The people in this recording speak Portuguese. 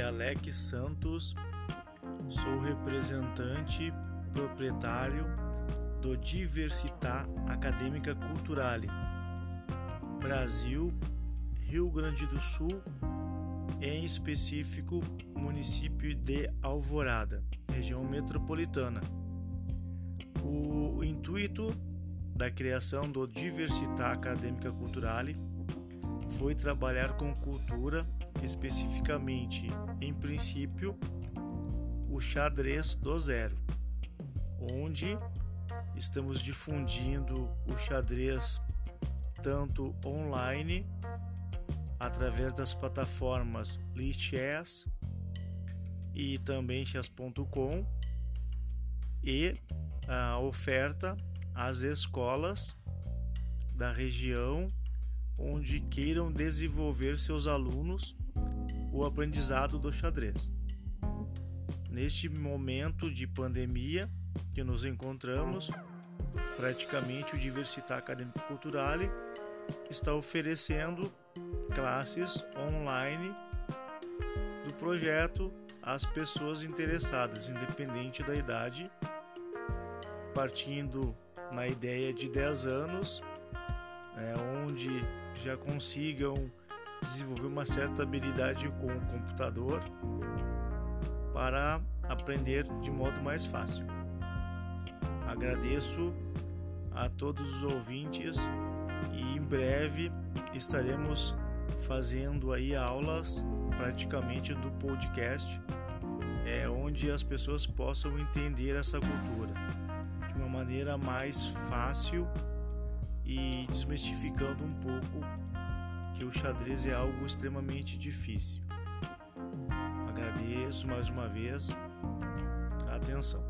é Alex Santos, sou representante proprietário do Diversità Acadêmica Culturale, Brasil, Rio Grande do Sul, em específico município de Alvorada, região metropolitana. O intuito da criação do Diversità Acadêmica Culturale foi trabalhar com cultura, especificamente, em princípio, o xadrez do zero, onde estamos difundindo o xadrez tanto online através das plataformas Lichess e também chess.com e a oferta às escolas da região onde queiram desenvolver seus alunos o aprendizado do xadrez. Neste momento de pandemia que nos encontramos, praticamente o Diversità Acadêmico Culturale está oferecendo classes online do projeto às pessoas interessadas, independente da idade, partindo na ideia de 10 anos, né, onde já consigam desenvolver uma certa habilidade com o computador para aprender de modo mais fácil. Agradeço a todos os ouvintes e em breve estaremos fazendo aí aulas praticamente do podcast é onde as pessoas possam entender essa cultura de uma maneira mais fácil e desmistificando um pouco que o xadrez é algo extremamente difícil. Agradeço mais uma vez a atenção.